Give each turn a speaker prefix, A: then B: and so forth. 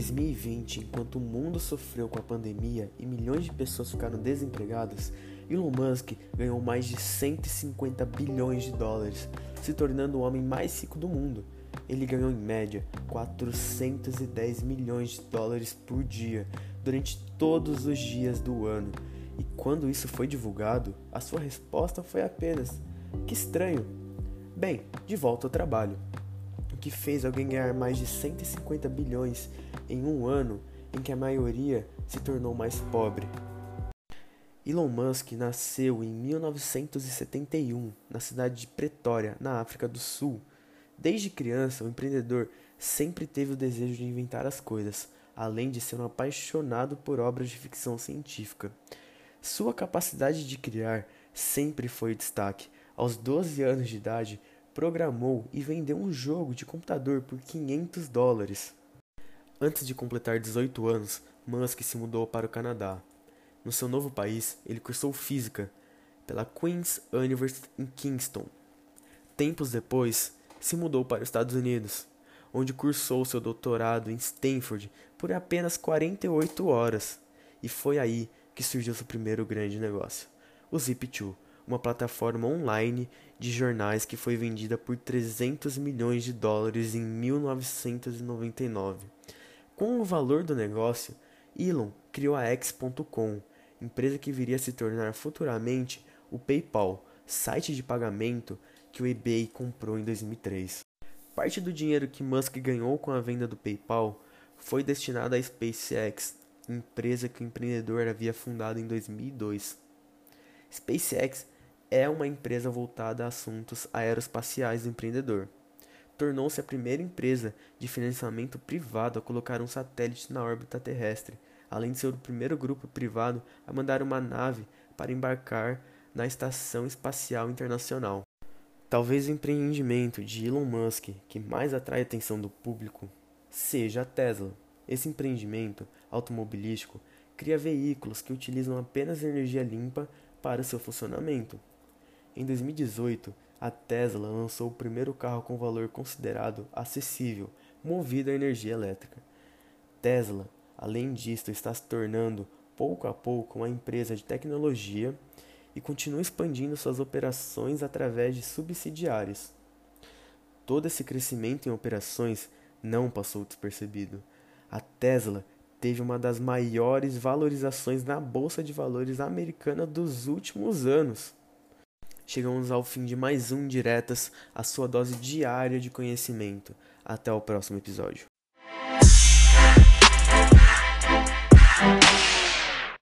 A: 2020, enquanto o mundo sofreu com a pandemia e milhões de pessoas ficaram desempregadas, Elon Musk ganhou mais de 150 bilhões de dólares, se tornando o homem mais rico do mundo. Ele ganhou em média 410 milhões de dólares por dia durante todos os dias do ano. E quando isso foi divulgado, a sua resposta foi apenas: Que estranho. Bem, de volta ao trabalho que fez alguém ganhar mais de 150 bilhões em um ano em que a maioria se tornou mais pobre. Elon Musk nasceu em 1971 na cidade de Pretória, na África do Sul. Desde criança, o empreendedor sempre teve o desejo de inventar as coisas, além de ser um apaixonado por obras de ficção científica. Sua capacidade de criar sempre foi destaque. Aos 12 anos de idade, programou e vendeu um jogo de computador por 500 dólares. Antes de completar 18 anos, Musk se mudou para o Canadá. No seu novo país, ele cursou física pela Queen's University em Kingston. Tempos depois, se mudou para os Estados Unidos, onde cursou seu doutorado em Stanford por apenas 48 horas. E foi aí que surgiu seu primeiro grande negócio, o Zip2, uma plataforma online de jornais que foi vendida por 300 milhões de dólares em 1999. Com o valor do negócio, Elon criou a X.com, empresa que viria a se tornar futuramente o PayPal, site de pagamento que o eBay comprou em 2003. Parte do dinheiro que Musk ganhou com a venda do PayPal foi destinado à SpaceX, empresa que o empreendedor havia fundado em 2002. SpaceX é uma empresa voltada a assuntos aeroespaciais do empreendedor. Tornou-se a primeira empresa de financiamento privado a colocar um satélite na órbita terrestre, além de ser o primeiro grupo privado a mandar uma nave para embarcar na Estação Espacial Internacional. Talvez o empreendimento de Elon Musk que mais atrai a atenção do público seja a Tesla. Esse empreendimento automobilístico cria veículos que utilizam apenas energia limpa para seu funcionamento. Em 2018, a Tesla lançou o primeiro carro com valor considerado acessível, movido a energia elétrica. Tesla, além disso, está se tornando pouco a pouco uma empresa de tecnologia e continua expandindo suas operações através de subsidiários. Todo esse crescimento em operações não passou despercebido. A Tesla teve uma das maiores valorizações na bolsa de valores americana dos últimos anos. Chegamos ao fim de mais um Diretas, a sua dose diária de conhecimento. Até o próximo episódio.